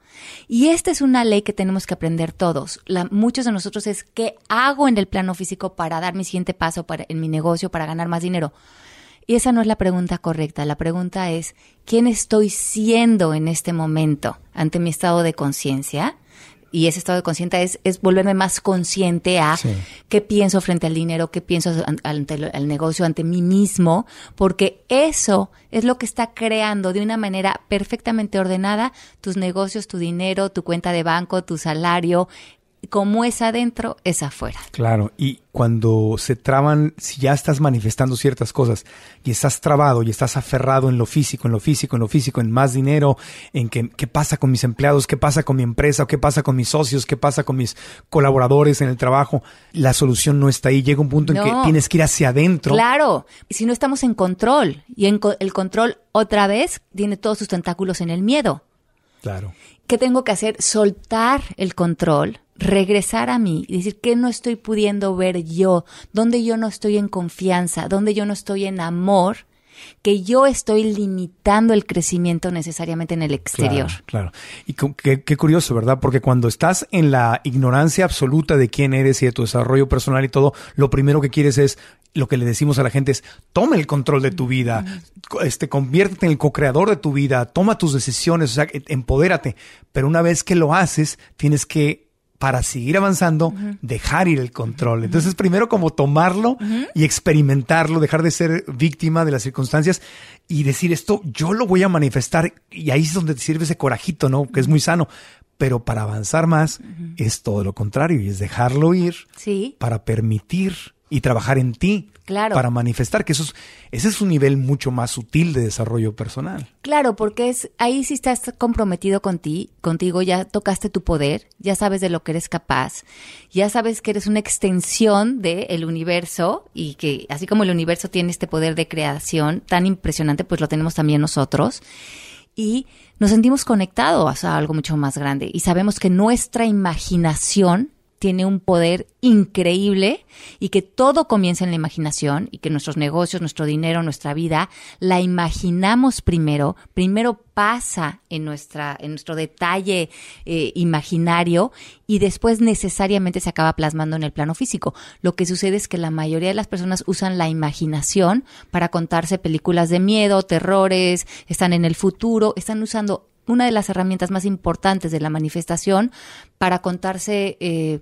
Y esta es una ley que tenemos que aprender todos. La- muchos de nosotros es qué hago en el plano físico para dar mi siguiente paso en mi negocio, para ganar más dinero. Y esa no es la pregunta correcta. La pregunta es, ¿quién estoy siendo en este momento ante mi estado de conciencia? Y ese estado de conciencia es, es volverme más consciente a Sí. qué pienso frente al dinero, qué pienso an- ante el, el negocio, ante mí mismo, porque eso es lo que está creando de una manera perfectamente ordenada tus negocios, tu dinero, tu cuenta de banco, tu salario. Como es adentro, es afuera. Claro, y cuando se traban, si ya estás manifestando ciertas cosas y estás trabado y estás aferrado en lo físico, en lo físico, en lo físico, en más dinero, en que, qué pasa con mis empleados, qué pasa con mi empresa, qué pasa con mis socios, qué pasa con mis colaboradores en el trabajo, la solución no está ahí. Llega un punto en que tienes que ir hacia adentro. Claro, si no estamos en control, y en co- el control otra vez tiene todos sus tentáculos en el miedo. Claro. ¿Qué tengo que hacer? Soltar el control, regresar a mí y decir qué no estoy pudiendo ver yo, dónde yo no estoy en confianza, dónde yo no estoy en amor, que yo estoy limitando el crecimiento necesariamente en el exterior. Claro, claro. Y qué, qué curioso, ¿verdad? Porque cuando estás en la ignorancia absoluta de quién eres y de tu desarrollo personal y todo, lo primero que quieres es lo que le decimos a la gente es toma el control de tu vida, este, conviértete en el co-creador de tu vida, toma tus decisiones, o sea, empodérate. Pero una vez que lo haces, tienes que para seguir avanzando, dejar ir el control. Entonces, primero como tomarlo y experimentarlo, dejar de ser víctima de las circunstancias y decir esto, yo lo voy a manifestar. Y ahí es donde te sirve ese corajito, ¿no? Que es muy sano. Pero para avanzar más es todo lo contrario y es dejarlo ir Sí, para permitir y trabajar en ti. Claro. Para manifestar, que eso es, ese es un nivel mucho más sutil de desarrollo personal. Claro, porque es ahí sí estás comprometido con ti, contigo, ya tocaste tu poder, ya sabes de lo que eres capaz, ya sabes que eres una extensión del universo y que así como el universo tiene este poder de creación tan impresionante, pues lo tenemos también nosotros. Y nos sentimos conectados a algo mucho más grande y sabemos que nuestra imaginación tiene un poder increíble y que todo comienza en la imaginación y que nuestros negocios, nuestro dinero, nuestra vida, la imaginamos primero, primero pasa en nuestra, en nuestro detalle eh, imaginario y después necesariamente se acaba plasmando en el plano físico. Lo que sucede es que la mayoría de las personas usan la imaginación para contarse películas de miedo, terrores, están en el futuro, están usando una de las herramientas más importantes de la manifestación para contarse eh,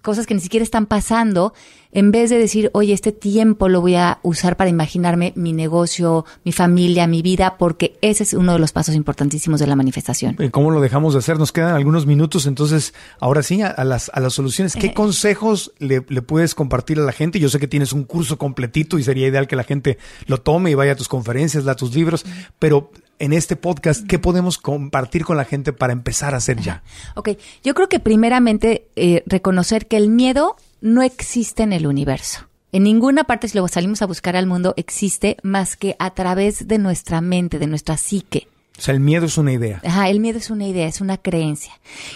cosas que ni siquiera están pasando, en vez de decir, oye, este tiempo lo voy a usar para imaginarme mi negocio, mi familia, mi vida, porque ese es uno de los pasos importantísimos de la manifestación. Eh, ¿Cómo lo dejamos de hacer? Nos quedan algunos minutos, entonces, ahora sí, a, a las, a las soluciones. Eh. ¿Qué consejos le, le puedes compartir a la gente? Yo sé que tienes un curso completito y sería ideal que la gente lo tome y vaya a tus conferencias, a tus libros, pero en este podcast, ¿qué podemos compartir con la gente para empezar a hacer ya? Ok, yo creo que primeramente eh, reconocer que el miedo no existe en el universo. En ninguna parte, si lo salimos a buscar al mundo, existe más que a través de nuestra mente, de nuestra psique. O sea, el miedo es una idea. Ajá, el miedo es una idea, es una creencia.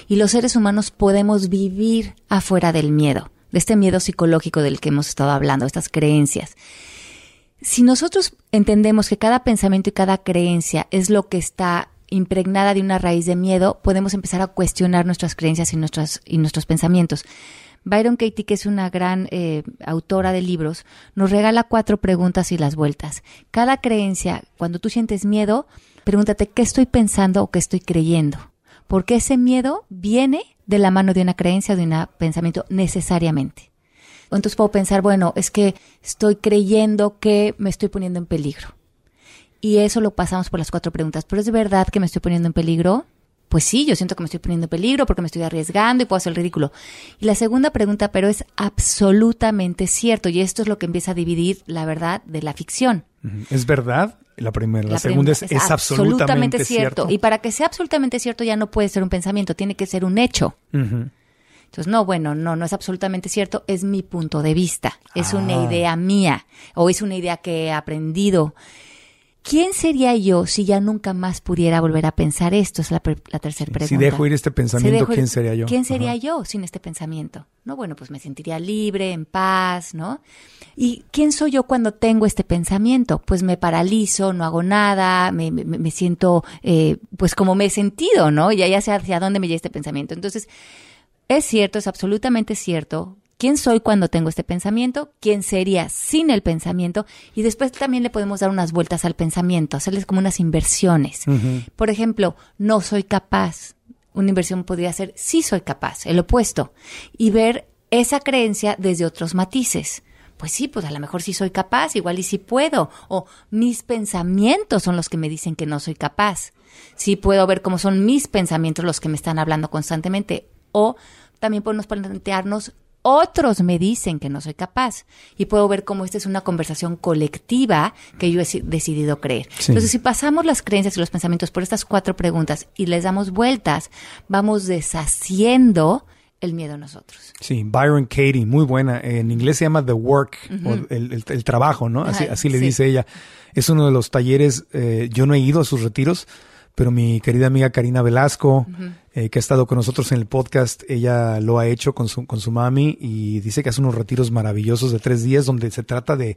Y los seres humanos podemos vivir afuera del miedo, de este miedo psicológico del que hemos estado hablando, estas creencias. Si nosotros entendemos que cada pensamiento y cada creencia es lo que está impregnada de una raíz de miedo, podemos empezar a cuestionar nuestras creencias y nuestros, y nuestros pensamientos. Byron Katie, que es una gran eh, autora de libros, nos regala cuatro preguntas y las vueltas. Cada creencia, cuando tú sientes miedo, pregúntate qué estoy pensando o qué estoy creyendo. Porque ese miedo viene de la mano de una creencia o de un pensamiento necesariamente. Entonces puedo pensar, bueno, es que estoy creyendo que me estoy poniendo en peligro. Y eso lo pasamos por las cuatro preguntas. ¿Pero es verdad que me estoy poniendo en peligro? Pues sí, yo siento que me estoy poniendo en peligro porque me estoy arriesgando y puedo hacer el ridículo. Y la segunda pregunta, pero es absolutamente cierto. Y esto es lo que empieza a dividir la verdad de la ficción. ¿Es verdad? La primera. La, segunda es, es, absolutamente, cierto. Y para que sea absolutamente cierto ya no puede ser un pensamiento, tiene que ser un hecho. Entonces, no, bueno, no, no es absolutamente cierto, es mi punto de vista, es una ah. idea mía o es una idea que he aprendido. ¿Quién sería yo si ya nunca más pudiera volver a pensar esto? Es la, tercera pregunta. Si dejo ir este pensamiento, ¿quién sería yo? ¿Quién sería yo sin este pensamiento? No, bueno, pues me sentiría libre, en paz, ¿no? ¿Y quién soy yo cuando tengo este pensamiento? Pues me paralizo, no hago nada, me, me, siento, eh, pues como me he sentido, ¿no? Y ya sé hacia dónde me lleva este pensamiento. Entonces, es cierto, es absolutamente cierto. ¿Quién soy cuando tengo este pensamiento? ¿Quién sería sin el pensamiento? Y después también le podemos dar unas vueltas al pensamiento, hacerles como unas inversiones. Por ejemplo, no soy capaz. Una inversión podría ser sí soy capaz, el opuesto. Y ver esa creencia desde otros matices. Pues sí, pues a lo mejor sí soy capaz, igual y sí puedo. O mis pensamientos son los que me dicen que no soy capaz. Sí puedo ver cómo son mis pensamientos los que me están hablando constantemente o también podemos plantearnos otros me dicen que no soy capaz y puedo ver cómo esta es una conversación colectiva que yo he decidido creer. Entonces, si pasamos las creencias y los pensamientos por estas cuatro preguntas y les damos vueltas, vamos deshaciendo el miedo a nosotros. Sí, Byron Katie, muy buena. En inglés se llama The Work, o el, trabajo, ¿no? Así, le dice ella. Es uno de los talleres, eh, yo no he ido a sus retiros, pero mi querida amiga Karina Velasco, eh, que ha estado con nosotros en el podcast, ella lo ha hecho con su, con su mami y dice que hace unos retiros maravillosos de tres días donde se trata de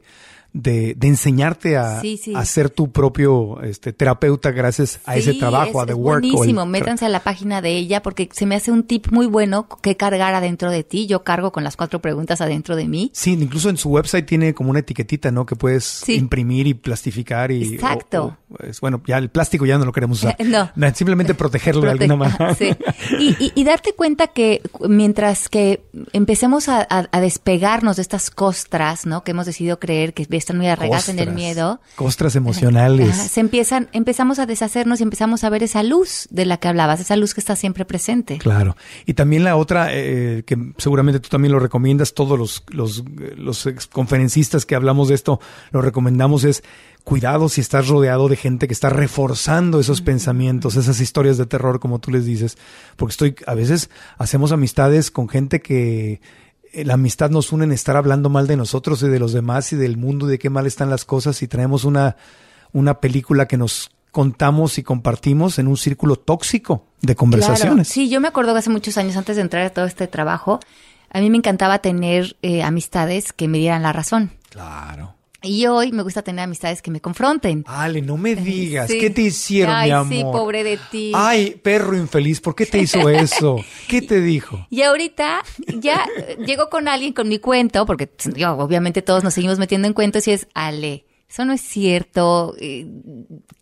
de, de enseñarte a, a, ser tu propio este, terapeuta gracias a ese trabajo, a The Work. Buenísimo, métanse a la página de ella porque se me hace un tip muy bueno que cargar adentro de ti. Yo cargo con las cuatro preguntas adentro de mí. Sí, incluso en su website tiene como una etiquetita, ¿no? Que puedes imprimir y plastificar y... Exacto. bueno, ya el plástico ya no lo queremos usar. (laughs) no. Simplemente protegerlo de alguna manera. (laughs) Sí. Y, y, darte cuenta que mientras que empecemos a, a, despegarnos de estas costras, ¿no? Que hemos decidido creer que están muy arraigadas en el miedo. Costras emocionales. se empiezan, empezamos a deshacernos y empezamos a ver esa luz de la que hablabas, esa luz que está siempre presente. Claro. Y también la otra, eh, que seguramente tú también lo recomiendas, todos los, los, los conferencistas que hablamos de esto, lo recomendamos es cuidado si estás rodeado de gente que está reforzando esos pensamientos, esas historias de terror, como tú les dices, porque estoy, a veces hacemos amistades con gente que eh, la amistad nos une en estar hablando mal de nosotros y de los demás y del mundo y de qué mal están las cosas y traemos una, una película que nos contamos y compartimos en un círculo tóxico de conversaciones. Sí, yo me acuerdo que hace muchos años antes de entrar a todo este trabajo, a mí me encantaba tener eh, amistades que me dieran la razón. Claro. Y hoy me gusta tener amistades que me confronten. Ale, no me (laughs) digas. ¿Qué te hicieron, mi amor? sí, pobre de ti. Ay, perro infeliz, ¿por qué te hizo eso? (laughs) ¿Qué te dijo? Y ahorita ya llego con alguien con mi cuento, porque obviamente todos nos seguimos metiendo en cuentos y es, Ale, eso no es cierto, eh,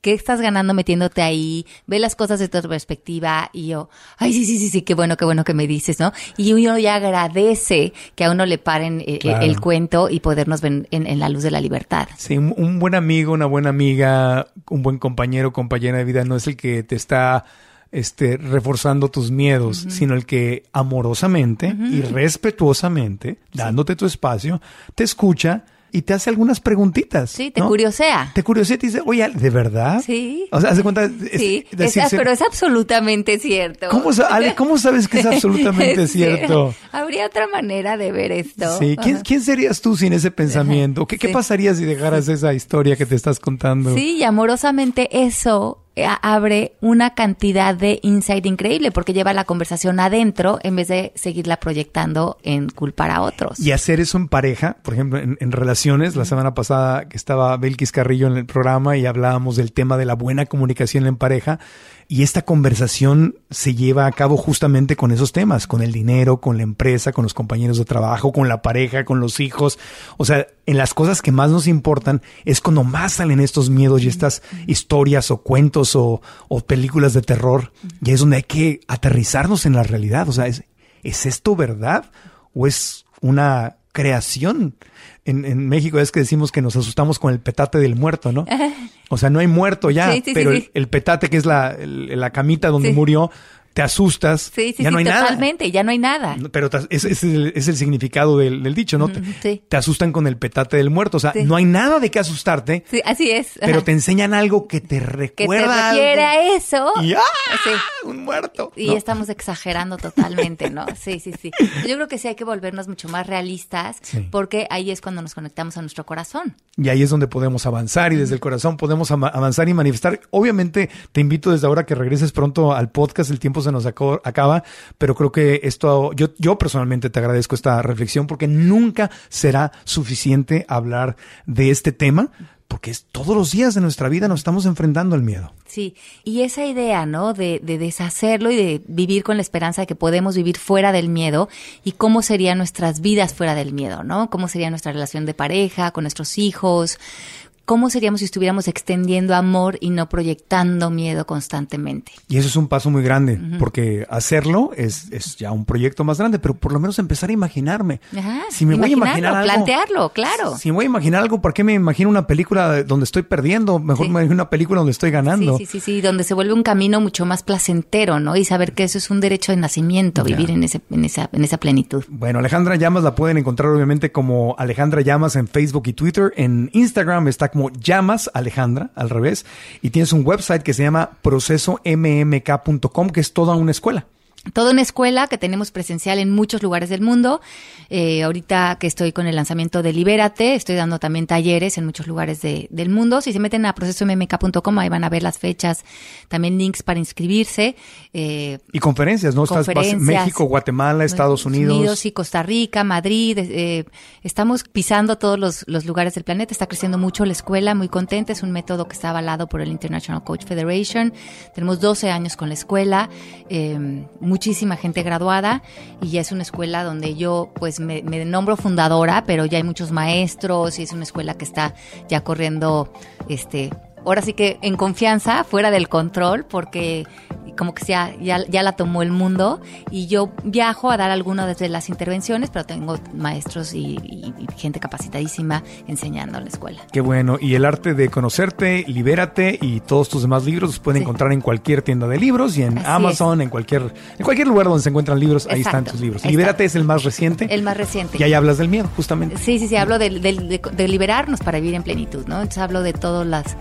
¿qué estás ganando metiéndote ahí? Ve las cosas desde otra perspectiva y yo, ay, sí, sí, sí, sí, qué bueno, qué bueno que me dices, ¿no? Y uno ya agradece que a uno le paren eh, eh, el, cuento y podernos ver en, la luz de la libertad. Sí, un, buen amigo, una buena amiga, un buen compañero, compañera de vida, no es el que te está este, reforzando tus miedos, sino el que amorosamente y respetuosamente, dándote tu espacio, te escucha y te hace algunas preguntitas. Sí, te curiosea. Te curiosea y te dice, oye, ¿de verdad? Sí. O sea, hace cuenta. sí, pero es absolutamente cierto. ¿Cómo, Ale, ¿cómo sabes que es (laughs) absolutamente cierto? Habría otra manera de ver esto. Sí, ¿quién, ¿quién serías tú sin ese pensamiento? ¿Qué, ¿Qué pasaría si dejaras esa historia que te estás contando? Sí, y amorosamente eso abre una cantidad de insight increíble porque lleva la conversación adentro en vez de seguirla proyectando en culpar a otros. Y hacer eso en pareja, por ejemplo, en, en relaciones, la semana pasada que estaba Belkis Carrillo en el programa y hablábamos del tema de la buena comunicación en pareja, y esta conversación se lleva a cabo justamente con esos temas, con el dinero, con la empresa, con los compañeros de trabajo, con la pareja, con los hijos. O sea, en las cosas que más nos importan es cuando más salen estos miedos y estas historias o cuentos o, o películas de terror. Y es donde hay que aterrizarnos en la realidad. O sea, ¿es, ¿es esto verdad o es una creación? En, en, México es que decimos que nos asustamos con el petate del muerto, ¿no? (laughs) O sea, no hay muerto ya, Sí, sí, pero sí, el, petate que es la, el- la camita donde murió, te asustas, Sí, sí, ya sí, no hay nada. totalmente, ya no hay nada. Pero te- ese es, el, es el significado del, del dicho, ¿no? Ujú, Te, sí. te asustan con el petate del muerto. O sea, no hay nada de qué asustarte, Sí, así es. pero te enseñan algo que te que te recuerda. algo. a eso. Y ¡ah! Un muerto. Y ¿no? estamos exagerando totalmente, ¿no? Sí, sí, sí. Yo creo que sí hay que volvernos mucho más realistas porque ahí es cuando nos conectamos a nuestro corazón. Y ahí es donde podemos avanzar y desde el corazón podemos avanzar y manifestar. Obviamente te invito desde ahora que regreses pronto al podcast, el tiempo nos acaba, pero creo que esto, yo, yo personalmente te agradezco esta reflexión porque nunca será suficiente hablar de este tema porque es todos los días de nuestra vida nos estamos enfrentando al miedo. Sí, y esa idea, ¿no? De, de deshacerlo y de vivir con la esperanza de que podemos vivir fuera del miedo y cómo serían nuestras vidas fuera del miedo, ¿no? Cómo sería nuestra relación de pareja, con nuestros hijos, cómo seríamos si estuviéramos extendiendo amor y no proyectando miedo constantemente. Y eso es un paso muy grande, porque hacerlo es, es ya un proyecto más grande, pero por lo menos empezar a imaginarme. Ajá, si me voy a imaginar algo, plantearlo, claro. Si me voy a imaginar algo, ¿por qué me imagino una película donde estoy perdiendo? Mejor Sí. me imagino una película donde estoy ganando. Sí, sí, sí, sí, donde se vuelve un camino mucho más placentero, ¿no? Y saber que eso es un derecho de nacimiento, vivir en ese, en esa, en esa plenitud. Bueno, Alejandra Llamas la pueden encontrar obviamente como Alejandra Llamas en Facebook y Twitter. En Instagram está como Llamas Alejandra, al revés. Y tienes un website que se llama procesommk.com, que es toda una escuela. Toda una escuela que tenemos presencial en muchos lugares del mundo. Eh, ahorita que estoy con el lanzamiento de Libérate, estoy dando también talleres en muchos lugares de- del mundo. Si se meten a procesommk.com, ahí van a ver las fechas, también links para inscribirse. Eh, Y conferencias, ¿no? Estás Conferencias. México, Guatemala, Estados Unidos. y Costa Rica, Madrid. eh, estamos pisando todos los, los lugares del planeta. Está creciendo mucho la escuela, muy contenta. Es un método que está avalado por el International Coach Federation. Tenemos 12 años con la escuela, eh, muchísima gente graduada y ya es una escuela donde yo pues me, me nombro fundadora, pero ya hay muchos maestros y es una escuela que está ya corriendo este ahora sí que en confianza, fuera del control, porque como que ya, ya, ya la tomó el mundo y yo viajo a dar algunas de las intervenciones, pero tengo maestros y, y- y gente capacitadísima enseñando en la escuela. Qué bueno. Y el arte de conocerte, libérate y todos tus demás libros los pueden Sí. encontrar en cualquier tienda de libros y en Así Amazon, en cualquier, en cualquier lugar donde se encuentran libros, ahí están Exacto. tus libros. Ahí Libérate es el más reciente. El más reciente. Y ahí hablas del miedo, justamente. Sí, sí, sí, hablo de, de- de- de liberarnos para vivir en plenitud, ¿no? Entonces hablo de todas las,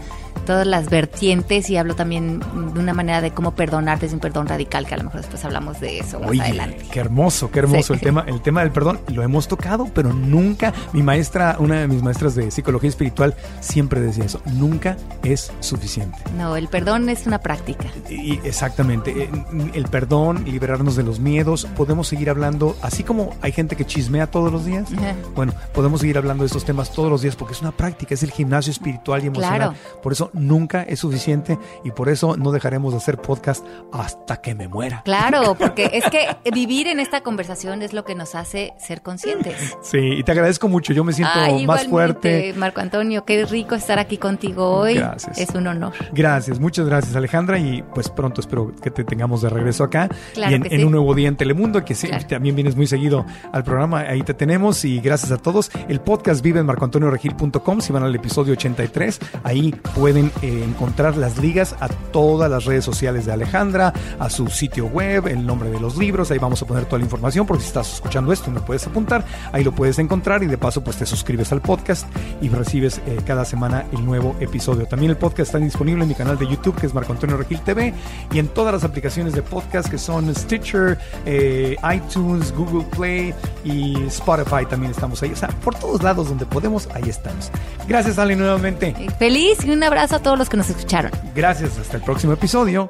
todas las vertientes y hablo también de una manera de cómo perdonar desde un perdón radical, que a lo mejor después hablamos de eso más Oye, adelante. qué hermoso, qué hermoso Sí. el tema, el tema del perdón. Lo hemos tocado, pero nunca. Mi maestra, una de mis maestras de psicología espiritual, siempre decía eso. Nunca es suficiente. No, el perdón es una práctica. Y exactamente, eh, el perdón, liberarnos de los miedos, podemos seguir hablando, así como hay gente que chismea todos los días, Ajá. bueno, podemos seguir hablando de estos temas todos los días porque es una práctica, es el gimnasio espiritual y emocional. Claro. Por eso nunca es suficiente y por eso no dejaremos de hacer podcast hasta que me muera. Claro, (laughs) porque es que vivir en esta conversación es lo que nos hace ser conscientes. Sí, y te agradezco mucho, yo me siento Ay, más fuerte. Marco Antonio, qué rico estar aquí contigo hoy. Gracias. Es un honor. Gracias, muchas gracias Alejandra y pues pronto espero que te tengamos de regreso acá Claro y en, que en sí. un nuevo día en Telemundo que sí, Claro. también vienes muy seguido al programa, ahí te tenemos y gracias a todos. El podcast vive en marcoantonioregil.com, si van al episodio 83, ahí pueden eh, encontrar las ligas a todas las redes sociales de Alejandra Alejandra, a su sitio web, el nombre de los libros, ahí vamos a poner toda la información, porque si estás escuchando esto y no puedes apuntar, ahí lo puedes encontrar y de paso pues te suscribes al podcast y recibes eh, cada semana el nuevo episodio. También el podcast está disponible en mi canal de YouTube, que es Marco Antonio Regil TV, y en todas las aplicaciones de podcast que son Stitcher, eh, iTunes, Google Play y Spotify también estamos ahí. O sea, por todos lados donde podemos, ahí estamos. Gracias, Ale, nuevamente. Feliz y un abrazo a todos los que nos escucharon. Gracias, hasta el próximo episodio.